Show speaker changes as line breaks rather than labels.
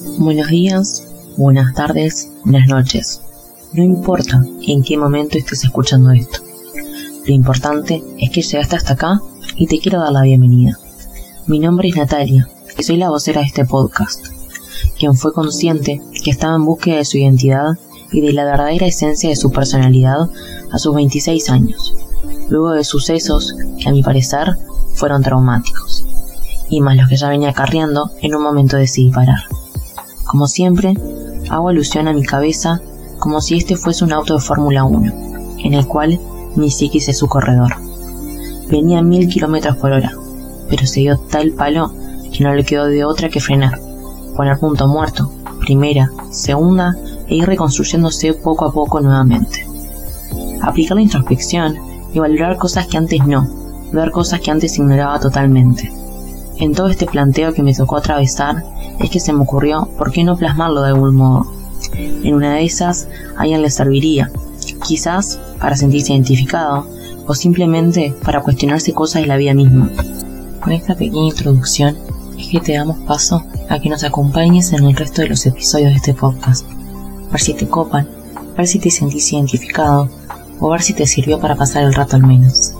Buenos días, buenas tardes, buenas noches. No importa en qué momento estés escuchando esto. Lo importante es que llegaste hasta acá y te quiero dar la bienvenida. Mi nombre es Natalia y soy la vocera de este podcast, quien fue consciente que estaba en búsqueda de su identidad y de la verdadera esencia de su personalidad a sus 26 años, luego de sucesos que a mi parecer fueron traumáticos, y más los que ya venía acarreando en un momento decidí parar. Como siempre, hago alusión a mi cabeza como si este fuese un auto de Fórmula 1, en el cual mi psiquis es su corredor. Venía a mil kilómetros por hora, pero se dio tal palo que no le quedó de otra que frenar, poner punto muerto, primera, segunda e ir reconstruyéndose poco a poco nuevamente. Aplicar la introspección y valorar cosas que antes no, ver cosas que antes ignoraba totalmente. En todo este planteo que me tocó atravesar es que se me ocurrió por qué no plasmarlo de algún modo. En una de esas, a alguien le serviría, quizás para sentirse identificado o simplemente para cuestionarse cosas de la vida misma. Con esta pequeña introducción es que te damos paso a que nos acompañes en el resto de los episodios de este podcast. Ver si te copan, ver si te sentís identificado o ver si te sirvió para pasar el rato al menos.